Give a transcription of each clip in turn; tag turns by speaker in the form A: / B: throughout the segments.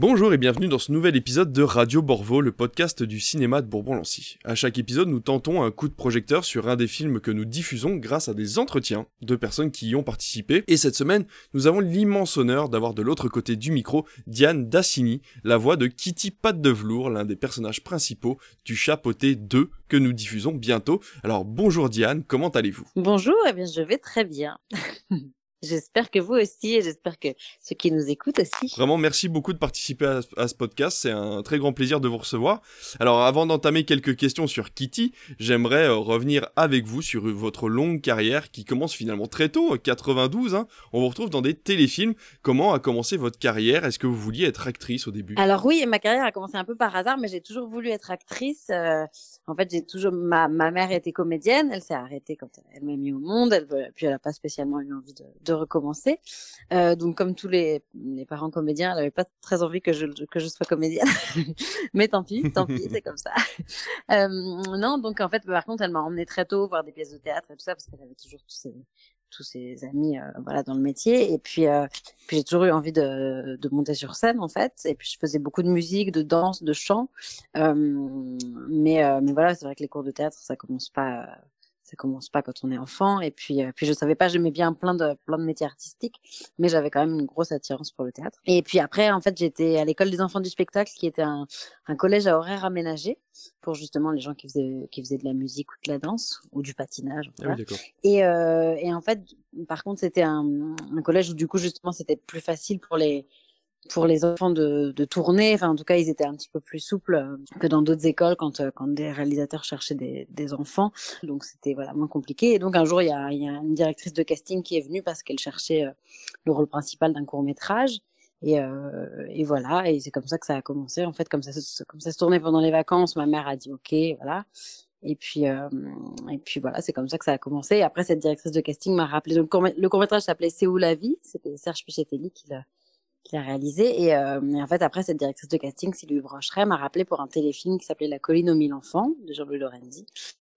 A: Bonjour et bienvenue dans ce nouvel épisode de Radio Borvo, le podcast du cinéma de Bourbon-Lancy. À chaque épisode, nous tentons un coup de projecteur sur un des films que nous diffusons grâce à des entretiens de personnes qui y ont participé. Et cette semaine, nous avons l'immense honneur d'avoir de l'autre côté du micro Diane Dassini, la voix de Kitty Patte de Velours, l'un des personnages principaux du Chapeauté 2 que nous diffusons bientôt. Alors bonjour Diane, comment allez-vous?
B: Bonjour, eh bien je vais très bien. J'espère que vous aussi et j'espère que ceux qui nous écoutent aussi.
A: Vraiment, merci beaucoup de participer à, ce podcast. C'est un très grand plaisir de vous recevoir. Alors, avant d'entamer quelques questions sur Kitty, j'aimerais euh, revenir avec vous sur votre longue carrière qui commence finalement très tôt, 92. Hein. On vous retrouve dans des téléfilms. Comment a commencé votre carrière? Est-ce que vous vouliez être actrice au début?
B: Alors oui, ma carrière a commencé un peu par hasard, mais j'ai toujours voulu être actrice. Euh, en fait, j'ai toujours ma, ma mère était comédienne. Elle s'est arrêtée quand elle m'a mis au monde. Elle, puis elle n'a pas spécialement eu envie de de recommencer. Euh, donc comme tous les, les parents comédiens, elle avait pas très envie que je que je sois comédienne, mais tant pis, tant pis, c'est comme ça. Euh, non, donc en fait, par contre, elle m'a emmené très tôt voir des pièces de théâtre et tout ça parce qu'elle avait toujours tous ses tous ses amis euh, voilà dans le métier et puis j'ai toujours eu envie de, de monter sur scène en fait et puis je faisais beaucoup de musique de danse de chant euh, mais mais voilà c'est vrai que les cours de théâtre ça commence pas ça commence pas quand on est enfant. Et puis euh, puis je savais pas j'aimais bien plein de plein de métiers artistiques mais j'avais quand même une grosse attirance pour le théâtre. Et puis après en fait j'étais à l'école des enfants du spectacle qui était un, un collège à horaire aménagé pour justement les gens qui faisaient qui faisaient de la musique ou de la danse ou du patinage
A: Ah oui,
B: et euh, et en fait par contre c'était un, un collège où du coup justement c'était plus facile pour les pour les enfants de, de tourner. Enfin, en tout cas, ils étaient un petit peu plus souples euh, que dans d'autres écoles quand, euh, quand des réalisateurs cherchaient des, des enfants. Donc, c'était voilà moins compliqué. Et donc, un jour, il y a, y a une directrice de casting qui est venue parce qu'elle cherchait euh, le rôle principal d'un court métrage. Et, euh, et voilà. Et c'est comme ça que ça a commencé. En fait, comme ça, comme ça se tournait pendant les vacances, ma mère a dit OK, voilà. Et puis, euh, et puis voilà, c'est comme ça que ça a commencé. Après, cette directrice de casting m'a rappelé. Donc, le court métrage s'appelait C'est où la vie? C'était Serge Pichetelli qui l'a qu'il a réalisé. Et, euh, et, en fait, après, cette directrice de casting, Sylvie Brocheret, m'a rappelé pour un téléfilm qui s'appelait La colline aux mille enfants de Jean-Louis Lorenzi.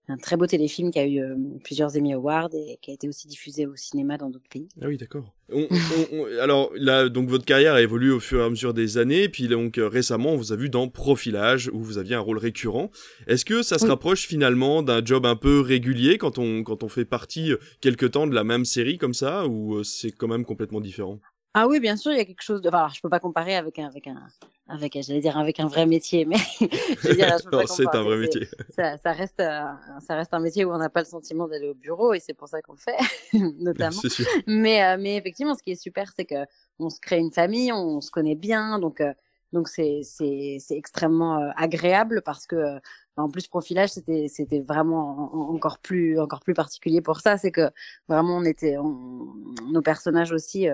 B: Un très beau téléfilm qui a eu euh, plusieurs Emmy Awards et qui a été aussi diffusé au cinéma dans d'autres pays.
A: Ah oui, d'accord. On, on, on, alors là, donc votre carrière a évolué au fur et à mesure des années, puis donc euh, récemment, on vous a vu dans Profilage où vous aviez un rôle récurrent. Est-ce que ça se oui. rapproche finalement d'un job un peu régulier quand on quand on fait partie quelque temps de la même série comme ça, ou euh, c'est quand même complètement différent?
B: Ah oui, bien sûr, il y a quelque chose de. Enfin, alors, je peux pas comparer avec un, avec un, avec, j'allais dire avec un vrai métier, mais
A: c'est un vrai métier.
B: Ça, ça reste, un, ça reste un métier où on n'a pas le sentiment d'aller au bureau et c'est pour ça qu'on le fait, notamment.
A: Sûr.
B: Mais, euh, mais effectivement, ce qui est super, c'est que on se crée une famille, on, se connaît bien, donc, euh, donc c'est, c'est, c'est extrêmement euh, agréable parce que, en plus, profilage, c'était, c'était vraiment encore plus, encore plus particulier pour ça, c'est que vraiment on était, on, nos personnages aussi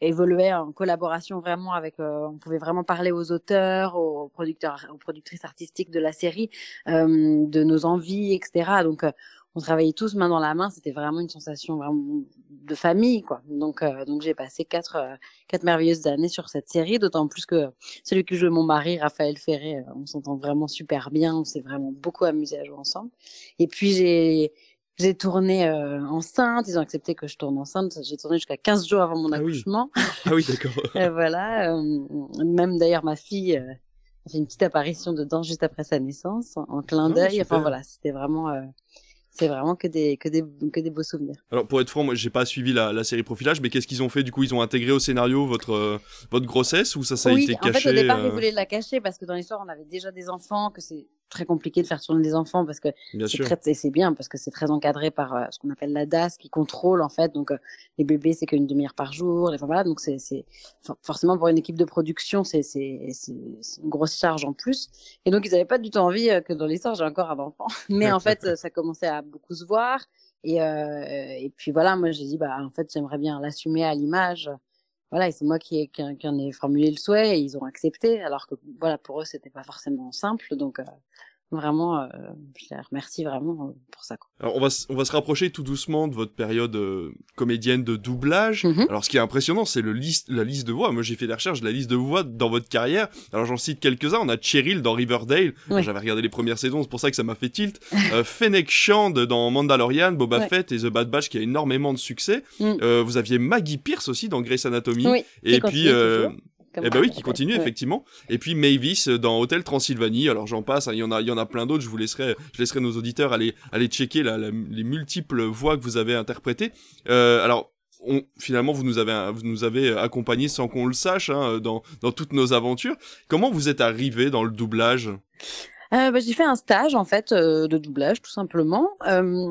B: évoluait en collaboration vraiment avec euh, on pouvait vraiment parler aux auteurs aux producteurs aux productrices artistiques de la série euh, de nos envies etc donc euh, on travaillait tous main dans la main. C'était vraiment une sensation vraiment de famille quoi. Donc euh, donc j'ai passé quatre euh, quatre merveilleuses années sur cette série d'autant plus que celui qui jouait mon mari Raphaël Ferré on s'entend vraiment super bien. On s'est vraiment beaucoup amusé à jouer ensemble. Et puis j'ai j'ai tourné euh, enceinte, ils ont accepté que je tourne enceinte. J'ai tourné jusqu'à 15 jours avant mon
A: ah
B: accouchement.
A: Oui. Ah oui, d'accord.
B: voilà. Euh, même d'ailleurs, ma fille euh, a fait une petite apparition dedans juste après sa naissance, en clin d'œil. Ah, enfin voilà, c'était vraiment euh, c'est vraiment que des, que, des, que des beaux souvenirs.
A: Alors pour être franc, moi j'ai pas suivi la, la série Profilage, mais qu'est-ce qu'ils ont fait? Du coup, ils ont intégré au scénario votre, euh, votre grossesse ou ça, ça
B: oui,
A: a été caché
B: en fait au départ
A: euh...
B: ils voulaient la cacher parce que dans l'histoire on avait déjà des enfants, que c'est très compliqué de faire tourner des enfants parce que c'est bien parce que c'est très encadré par euh, ce qu'on appelle la DAS qui contrôle en fait. Donc euh, les bébés c'est qu'une demi-heure par jour enfin voilà. Donc c'est c'est forcément pour une équipe de production c'est c'est c'est une grosse charge en plus. Et donc ils avaient pas du tout envie euh, que dans l'histoire j'ai encore un enfant. Mais en fait ça commençait à beaucoup se voir. Et euh, et puis voilà. Moi j'ai dit bah en fait j'aimerais bien l'assumer à l'image voilà, c'est moi qui, qui, qui, en ai formulé le souhait et ils ont accepté, alors que voilà, pour eux, c'était pas forcément simple. Donc, euh, vraiment, euh, je les remercie vraiment pour ça. Quoi.
A: Alors, on va, on va se rapprocher tout doucement de votre période euh, comédienne de doublage. Mm -hmm. Alors, ce qui est impressionnant, c'est le liste, la liste de voix. Moi, j'ai fait des recherches de la liste de voix dans votre carrière. Alors, j'en cite quelques-uns. On a Cheryl dans Riverdale. Oui. J'avais regardé les premières saisons, c'est pour ça que ça m'a fait tilt. euh, Fennec Shand dans Mandalorian, Boba ouais. Fett et The Bad Batch qui a énormément de succès. Mm. Euh, vous aviez Maggie Pierce aussi dans Grey's Anatomy.
B: Oui,
A: et puis, euh, eh ben oui, qui continue effectivement. Et puis Mavis dans Hôtel Transylvanie. Alors j'en passe, hein, il y en a, il y en a plein d'autres. Je vous laisserai, je laisserai nos auditeurs aller aller checker les multiples voix que vous avez interprétées. Euh, alors on, finalement, vous nous avez, vous nous avez accompagnés sans qu'on le sache hein, dans, dans toutes nos aventures. Comment vous êtes arrivé dans le doublage?
B: Euh, bah, j'ai fait un stage en fait euh, de doublage tout simplement euh,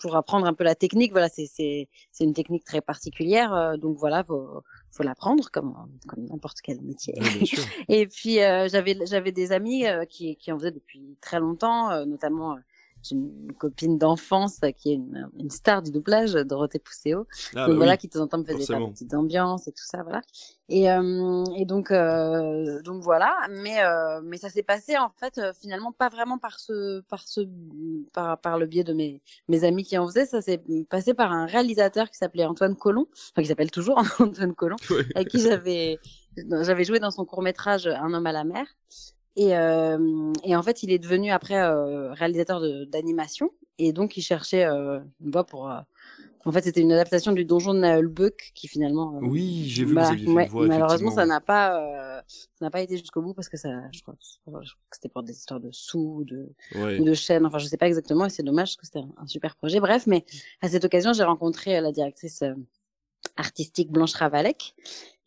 B: pour apprendre un peu la technique. Voilà, c'est une technique très particulière, euh, donc voilà, faut faut l'apprendre comme comme n'importe quel métier. Et puis euh, j'avais j'avais des amis qui qui en faisaient depuis très longtemps, notamment j'ai une copine d'enfance qui est une, une, star du doublage, Dorothée Pousséo. Ah, donc bah voilà, qui de temps en temps me faisait des petites ambiances et tout ça, voilà. Et, euh, et donc, euh, donc voilà. Mais, euh, mais ça s'est passé en fait finalement pas vraiment par ce, par ce, par, par le biais de mes, mes amis qui en faisaient. Ça s'est passé par un réalisateur qui s'appelait Antoine Colomb, enfin qui s'appelle toujours Antoine Colomb, avec qui j'avais, j'avais joué dans son court métrage Un homme à la mer. Et, euh, et en fait, il est devenu après euh, réalisateur d'animation. Et donc, il cherchait euh, une voix pour. Euh, en fait, c'était une adaptation du donjon de Naelbuck qui finalement.
A: Oui, j'ai vu bah, que vous aviez
B: voix, Malheureusement, ça n'a pas, ça n'a pas été jusqu'au bout parce que ça, je crois, je crois que c'était pour des histoires de sous, de ou de chaînes. Enfin, je sais pas exactement. Et c'est dommage parce que c'était un, un, super projet. Bref, mais à cette occasion, j'ai rencontré la directrice artistique Blanche Ravalec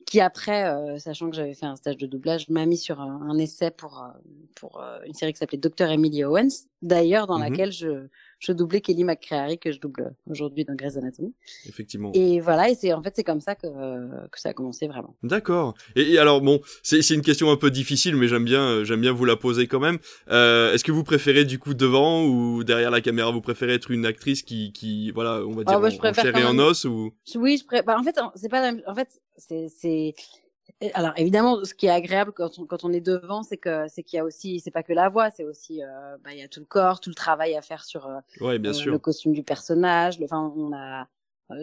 B: qui après, euh, sachant que j'avais fait un stage de doublage, m'a mis sur un, un essai pour, euh, pour euh, une série qui s'appelait Dr. Emily Owens, d'ailleurs dans mhm. laquelle je, je doublais Kelly McCreary, que je double aujourd'hui dans Grey's Anatomy.
A: Effectivement.
B: Et voilà, et c'est en fait c'est comme ça que, que ça a commencé vraiment.
A: D'accord. Et, alors bon, c'est une question un peu difficile, mais j'aime bien j'aime bien vous la poser quand même. Est-ce que vous préférez du coup devant ou derrière la caméra Vous préférez être une actrice qui, qui voilà, on va dire oh, bah, en, chair et en os ou
B: Oui, je préfère. Bah, en fait, c'est pas en fait c'est alors évidemment, ce qui est agréable quand on, quand on est devant, c'est que c'est qu'il y a aussi, c'est pas que la voix, c'est aussi, euh, bah, il y a tout le corps, tout le travail à faire sur
A: euh, bien euh, sûr.
B: le costume du personnage. Enfin, on a euh,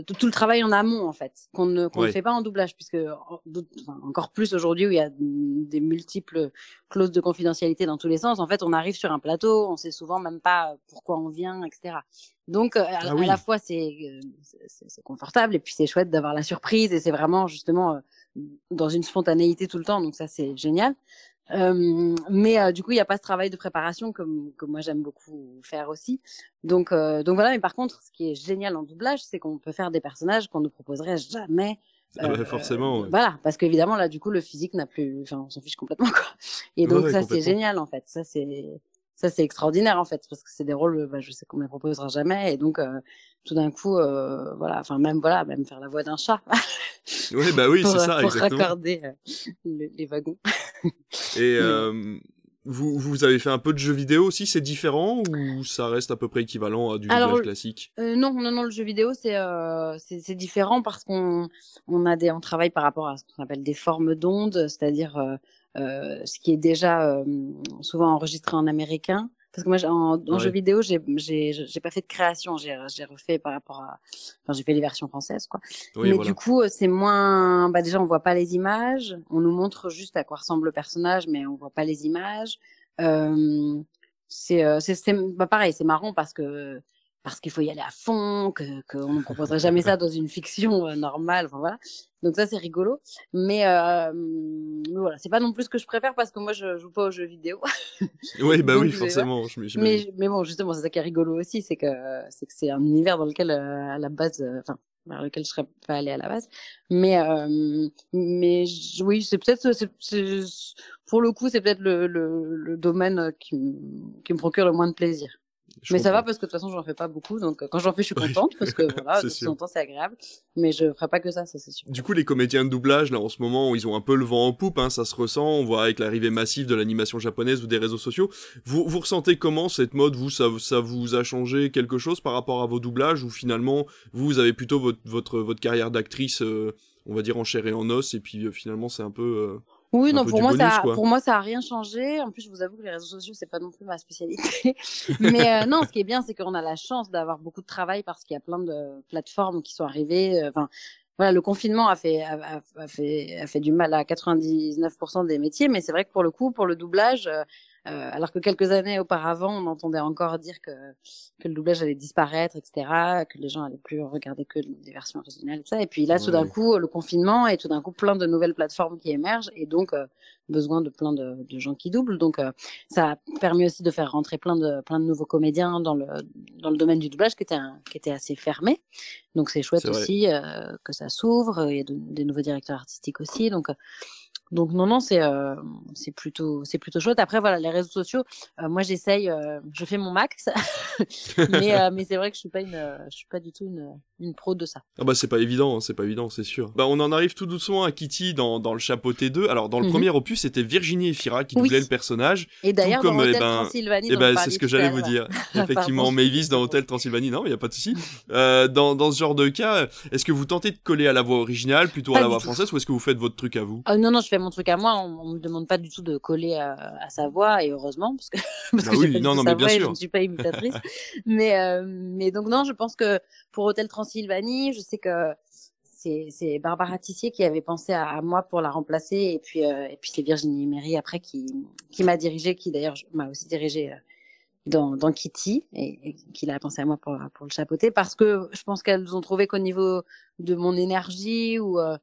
B: tout, le travail en amont en fait, qu'on ne, qu'on ne fait pas en doublage, puisque enfin, encore plus aujourd'hui où il y a des multiples clauses de confidentialité dans tous les sens. En fait, on arrive sur un plateau, on sait souvent même pas pourquoi on vient, etc. Donc, à, ah à la fois c'est c'est confortable et puis c'est chouette d'avoir la surprise et c'est vraiment justement dans une spontanéité tout le temps, donc ça c'est génial. Euh, mais euh, du coup, il n'y a pas ce travail de préparation comme que moi j'aime beaucoup faire aussi. Donc, euh, donc voilà. Mais par contre, ce qui est génial en doublage, c'est qu'on peut faire des personnages qu'on ne proposerait jamais.
A: Ah bah, forcément. Ouais.
B: Voilà, parce qu'évidemment là, du coup, le physique n'a plus, enfin, on s'en fiche complètement quoi. Et donc ça, c'est génial en fait. Ça c'est ça c'est extraordinaire en fait parce que c'est des rôles bah, je sais qu'on ne les proposera jamais et donc euh, tout d'un coup euh, voilà enfin même voilà même faire la voix d'un chat
A: oui bah oui c'est ça
B: pour
A: exactement
B: raccorder euh, les, wagons
A: et euh, vous, vous avez fait un peu de jeux vidéo aussi, c'est différent ou ça reste à peu près équivalent à du doublage classique?
B: euh, Non, non, non, le jeu vidéo c'est euh, c'est différent parce qu'on on a des on travaille par rapport à ce qu'on appelle des formes d'ondes, c'est-à-dire euh, euh, ce qui est déjà euh, souvent enregistré en américain. Parce que moi, en, en jeu vidéo, j'ai j'ai pas fait de création, j'ai refait par rapport à, enfin j'ai fait les versions françaises quoi. Mais du coup, euh, c'est moins, bah déjà on voit pas les images, on nous montre juste à quoi ressemble le personnage, mais on voit pas les images. Euh, c'est c'est bah pareil, c'est marrant parce que parce qu'il faut y aller à fond, que qu'on ne proposerait jamais ça dans une fiction euh, normale. Enfin voilà. Donc ça c'est rigolo, mais, euh, mais voilà, c'est pas non plus ce que je préfère parce que moi je joue pas aux jeux vidéo.
A: oui bah oui forcément. Je,
B: mais mais bon justement c'est ça qui est rigolo aussi, c'est que c'est que c'est un univers dans lequel euh, à la base, euh, enfin vers lequel je serais pas allée à la base. Mais euh, mais oui, c'est peut-être pour le coup, c'est peut-être le, le, le, domaine qui, qui me procure le moins de plaisir mais ça va parce que de toute façon, j'en fais pas beaucoup. Donc, quand j'en fais, je suis contente parce que voilà, de temps en temps, c'est agréable. Mais je ferai pas que ça, ça c'est sûr.
A: Du coup, les comédiens de doublage, là, en ce moment, ils ont un peu le vent en poupe. Hein, ça se ressent. On voit avec l'arrivée massive de l'animation japonaise ou des réseaux sociaux. Vous, vous ressentez comment cette mode? Vous, ça, ça vous a changé quelque chose par rapport à vos doublages? Ou finalement, vous, vous avez plutôt votre, votre, votre carrière d'actrice, euh, on va dire, en chair et en os, et puis euh, finalement, c'est un peu. Euh,
B: oui, non, pour moi, ça, pour moi, ça a rien changé. En plus, je vous avoue que les réseaux sociaux, c'est pas non plus ma spécialité. Mais euh, non, ce qui est bien, c'est qu'on a la chance d'avoir beaucoup de travail parce qu'il y a plein de plateformes qui sont arrivées. Euh, enfin, voilà, le confinement a fait, a, a, fait, a fait du mal à 99% des métiers, mais c'est vrai que pour le coup, pour le doublage, Euh, alors que quelques années auparavant, on entendait encore dire que, que le doublage allait disparaître, etc., que les gens allaient plus regarder que des versions originales, et ça. Et puis là, tout d'un coup, le confinement et tout d'un coup, plein de nouvelles plateformes qui émergent et donc euh, besoin de plein de, de, gens qui doublent. Donc euh, ça a permis aussi de faire rentrer plein de plein de nouveaux comédiens dans le dans le domaine du doublage qui était un, qui était assez fermé. Donc c'est chouette aussi que ça s'ouvre. Il y a des nouveaux directeurs artistiques aussi. Donc donc non non c'est euh, c'est plutôt c'est plutôt chouette. Après voilà les réseaux sociaux, euh, moi j'essaye, euh, je fais mon max, mais euh, mais c'est vrai que je suis pas une je suis pas du tout une une pro de ça.
A: Ah bah c'est pas évident, hein, c'est pas évident, c'est sûr. Bah on en arrive tout doucement à Kitty dans dans le chapeau T2. Alors dans le mmh premier opus c'était Virginie Efira qui doublait le personnage.
B: Et d'ailleurs dans Hôtel eh ben, Transylvanie.
A: Eh ben c'est ce que j'allais vous dire. Effectivement Mavis dans Hôtel Transylvanie, non il y a pas de souci. dans dans ce genre de cas, est-ce que vous tentez de coller à la voix originale plutôt à la voix française ou est-ce que vous faites votre truc à vous?
B: Ah, Non non je fais mon truc à moi. On, on me demande pas du tout de coller à, à sa voix et heureusement parce que, parce
A: bah que oui, non, non, mais bien sûr.
B: je ne suis pas imitatrice. mais euh, mais donc non, je pense que pour Hôtel Transylvanie, je sais que c'est Barbara Tissier qui avait pensé à, moi pour la remplacer et puis euh, et puis c'est Virginie Méry après qui qui m'a dirigé, qui d'ailleurs m'a aussi dirigé euh, dans, Kitty et, qu'il a pensé à moi pour, pour le chapeauter parce que je pense qu'elles ont trouvé qu'au niveau de mon énergie ou euh,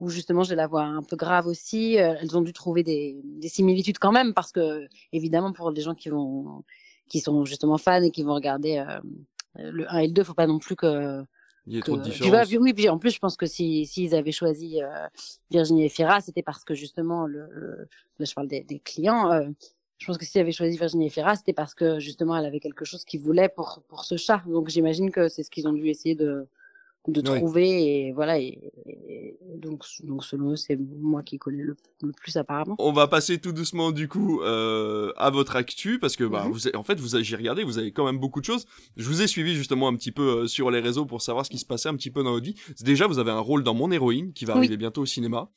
B: où justement j'ai la voix un peu grave aussi. Elles ont dû trouver des, des, similitudes quand même parce que évidemment pour les gens qui vont qui sont justement fans et qui vont regarder le 1 et le 2, faut pas non plus que
A: il y a trop de différences.
B: oui, puis en plus, je pense que si s'ils avaient choisi euh, Virginie Efira, c'était parce que justement, le, le, là je parle des, des clients, euh, je pense que s'ils avaient choisi Virginie Efira, c'était parce que justement, elle avait quelque chose qu'ils voulaient pour pour ce chat. Donc j'imagine que c'est ce qu'ils ont dû essayer de de trouver et voilà et, donc donc selon eux c'est moi qui connais le, plus apparemment.
A: On va passer tout doucement du coup euh, à votre actu parce que bah mhm. vous en fait vous avez j'ai regardé vous avez quand même beaucoup de choses. Je vous ai suivi justement un petit peu euh, sur les réseaux pour savoir ce qui se passait un petit peu dans votre vie. Déjà vous avez un rôle dans mon héroïne qui va arriver bientôt au cinéma.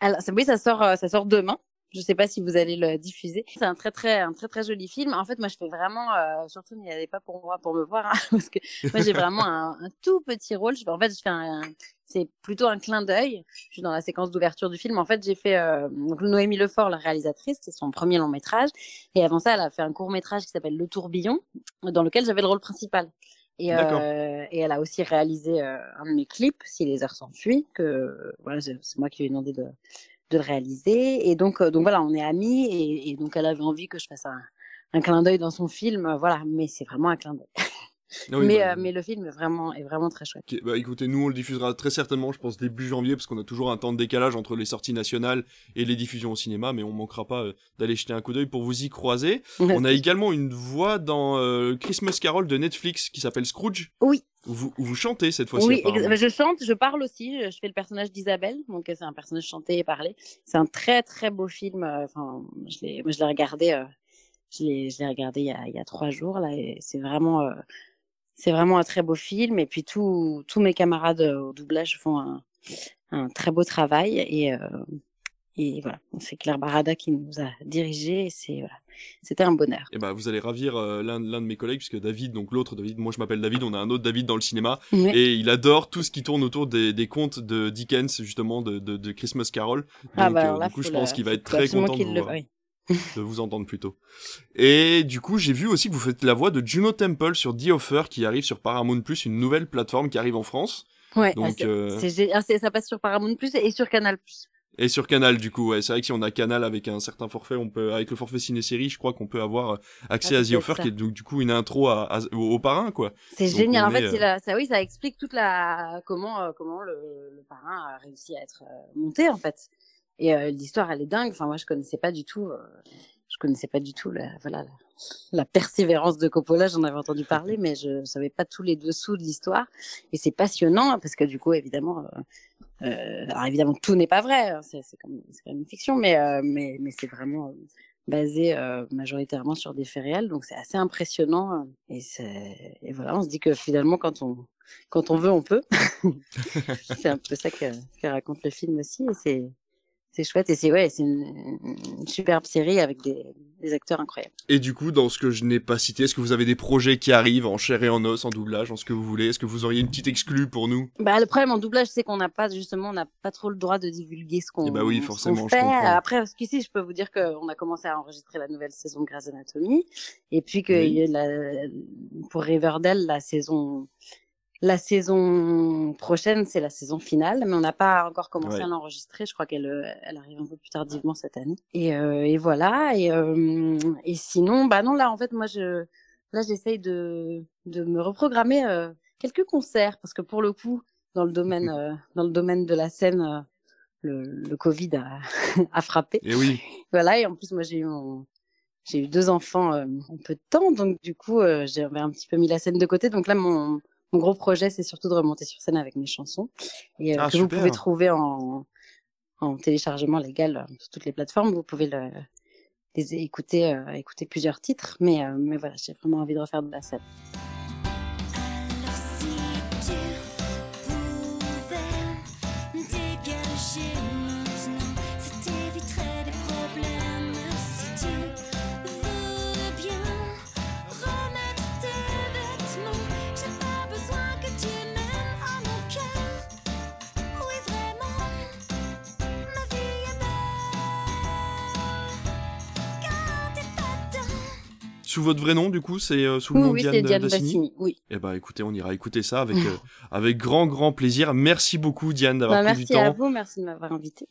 B: Alors oui ça sort euh, ça sort demain je sais pas si vous allez le diffuser. C'est un très très un très très joli film. En fait, moi je fais vraiment, euh, surtout n'y allez pas pour moi pour me voir, hein, parce que moi j'ai vraiment un, un, tout petit rôle. Je, en fait, je fais un, c'est plutôt un clin d'œil. Je suis dans la séquence d'ouverture du film. En fait, j'ai fait euh, donc Noémie Lefort, la réalisatrice, c'est son premier long métrage. Et avant ça, elle a fait un court métrage qui s'appelle Le Tourbillon, dans lequel j'avais le rôle principal. Et, euh, et elle a aussi réalisé euh, un de mes clips, Si les heures s'enfuient, que voilà, c'est moi qui lui ai demandé de de le réaliser. Et donc, euh, donc voilà, on est amis et, et, donc elle avait envie que je fasse un, un clin d'œil dans son film, euh, voilà. Mais c'est vraiment un clin d'œil. Ah mais, bah, euh, mais le film est vraiment, est vraiment très chouette.
A: bah écoutez, nous on le diffusera très certainement, je pense début janvier, parce qu'on a toujours un temps de décalage entre les sorties nationales et les diffusions au cinéma, mais on manquera pas d'aller jeter un coup d'œil pour vous y croiser. on a également une voix dans Christmas Carol de Netflix qui s'appelle Scrooge.
B: Oui.
A: Vous, vous chantez cette fois-ci
B: Oui, je chante, je parle aussi. Je fais le personnage d'Isabelle, donc c'est un personnage chanté et parlé. C'est un très très beau film. Euh, enfin, je l'ai, je l'ai regardé, euh, je l'ai, je l'ai regardé il y a, il y a trois jours là, et c'est vraiment, euh, c'est vraiment un très beau film. Et puis tous tous mes camarades au doublage font un, un très beau travail et et voilà, c'est Claire Barada qui nous a dirigés. C'est voilà, c'était un bonheur.
A: Et eh ben, vous allez ravir euh, l'un de mes collègues puisque David, donc l'autre David, moi je m'appelle David, on a un autre David dans le cinéma et il adore tout ce qui tourne autour des, des contes de Dickens justement de, de, de Christmas Carol.
B: Ah, donc ah bah,
A: euh, du coup, je pense qu'il va être très content de vous, de vous entendre plutôt. Et du coup, j'ai vu aussi que vous faites la voix de Juno Temple sur The Offer qui arrive sur Paramount Plus, une nouvelle plateforme qui arrive en France.
B: Ouais, donc, ah, euh... ça passe sur Paramount Plus et sur Canal Plus.
A: Et sur Canal, du coup, ouais, c'est vrai que si on a Canal avec un certain forfait, on peut, avec le forfait ciné-série, je crois qu'on peut avoir euh, accès ah, à The Offer, qui est du coup une intro à, au, parrain, quoi.
B: C'est génial. En fait, c'est euh, ça, oui, ça explique toute la, comment, euh, comment le, le, parrain a réussi à être monté, en fait. Et l'histoire, elle est dingue. Enfin, moi, je connaissais pas du tout, je connaissais pas du tout la, persévérance de Coppola. J'en avais entendu parler, mais je savais pas tous les dessous de l'histoire. Et c'est passionnant, hein, parce que du coup, évidemment, euh, alors évidemment, tout n'est pas vrai, hein, c'est comme, comme une fiction, mais, euh, c'est vraiment euh, basé euh, majoritairement sur des faits réels, donc c'est assez impressionnant. Et, voilà, on se dit que finalement, quand on, veut, on peut. c'est un peu ça que, raconte le film aussi, c'est chouette et c'est ouais c'est une, une, superbe série avec des des acteurs incroyables.
A: Et du coup, dans ce que je n'ai pas cité, est-ce que vous avez des projets qui arrivent en chair et en os, en doublage, en ce que vous voulez? Est-ce que vous auriez une petite exclue pour nous?
B: Bah le problème en doublage, c'est qu'on n'a pas justement, on n'a pas trop le droit de divulguer ce qu'on.
A: Eh bah oui, forcément, je
B: fait.
A: comprends.
B: Après, parce qu'ici, je peux vous dire qu'on a commencé à enregistrer la nouvelle saison de Grey's Anatomy, et puis que
A: Oui.
B: la- pour Riverdale, la saison, la saison prochaine, c'est la saison finale, mais on n'a pas encore commencé
A: Ouais.
B: à l'enregistrer. Je crois qu'elle, euh, elle arrive un peu plus tardivement cette année. Et, euh, et voilà. Et, euh, et sinon, bah non, là, en fait, moi, je, là, j'essaye de, de me reprogrammer euh, quelques concerts parce que pour le coup, dans le domaine, euh, dans le domaine de la scène, le, le Covid a, a frappé.
A: Et oui,
B: Voilà. Et en plus, moi, j'ai eu mon, j'ai eu deux enfants euh, en peu de temps, donc du coup, euh, j'avais un petit peu mis la scène de côté. Donc là, mon, mon gros projet, c'est surtout de remonter sur scène avec mes chansons et euh,
A: Ah,
B: que vous pouvez trouver en, en téléchargement légal euh, sur toutes les plateformes. Vous pouvez le, les écouter, euh, écouter plusieurs titres, mais mais voilà, j'ai vraiment envie de refaire de la scène.
A: Sous votre vrai nom, du coup, c'est euh, sous le
B: Oui,
A: nom
B: oui,
A: Diane,
B: Diane Bassini. Oui.
A: Eh ben, écoutez, on ira écouter ça avec euh, avec grand grand plaisir. Merci beaucoup, Diane, d'avoir
B: Bah,
A: pris
B: merci à vous, merci de m'avoir invité.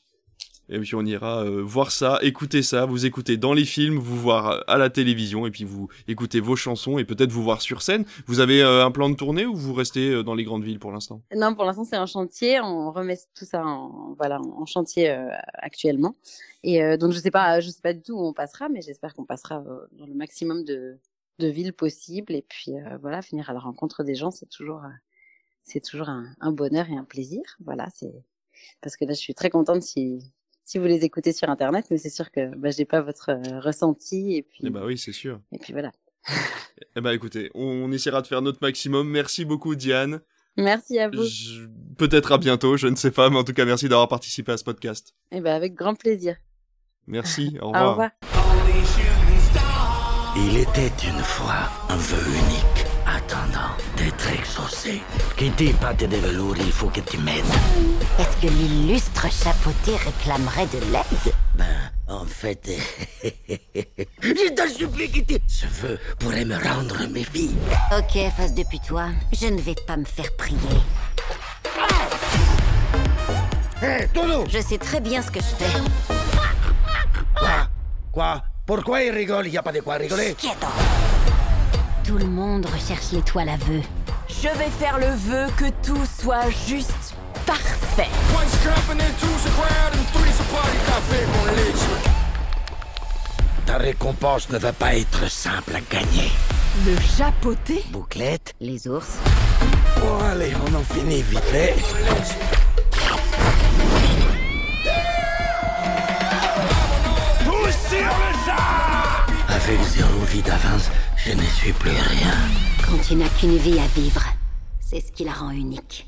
A: Et puis on ira euh, voir ça, écouter ça, vous écouter dans les films, vous voir à la télévision, et puis vous écouter vos chansons et peut-être vous voir sur scène. Vous avez euh, un plan de tournée ou vous restez euh, dans les grandes villes pour l'instant?
B: Non, pour l'instant, c'est un chantier. On remet tout ça en, voilà, en chantier euh, actuellement. Et euh, donc, je sais pas, je sais pas du tout où on passera, mais j'espère qu'on passera euh, dans le maximum de, de villes possibles. Et puis, voilà, finir à la rencontre des gens, c'est toujours, c'est toujours un, un bonheur et un plaisir. Voilà, c'est parce que là, je suis très contente si, si vous les écoutez sur Internet, mais c'est sûr que bah, j'ai pas votre euh, ressenti. Et puis,
A: Eh ben oui, c'est sûr.
B: et puis voilà.
A: Eh ben écoutez, on, essaiera de faire notre maximum. Merci beaucoup, Diane.
B: Merci à vous.
A: Je- Peut-être à bientôt, je ne sais pas, mais en tout cas, merci d'avoir participé à ce podcast.
B: Et ben, avec grand plaisir.
A: Merci, au revoir.
B: Au revoir.
C: Il était une fois un vœu unique, attendant d'être exaucé. Kitty, pâte de velours, il faut que tu m'aides.
D: Est-ce que l'illustre chapeauté réclamerait de l'aide?
C: Ben, en fait, je te supplie, Kitty. Ce vœu pourrait me rendre mes filles.
D: Ok, face depuis toi, je ne vais pas me faire prier.
C: Hé, Toulou
D: Je sais très bien ce que je fais.
C: Quoi? Quoi? Pourquoi il rigole? Il n'y a pas de quoi rigoler.
D: Quieto Tout le monde recherche l'étoile à vœux.
E: Je vais faire le vœu que tout soit juste parfait.
C: Ta récompense ne va pas être simple à gagner.
E: Le japoté
C: Bouclette
D: Les ours
C: Bon, allez, on en finit vite fait. Avec zéro vie d'avance, je ne suis plus rien.
D: Quand tu n'as qu'une vie à vivre, c'est ce qui la rend unique.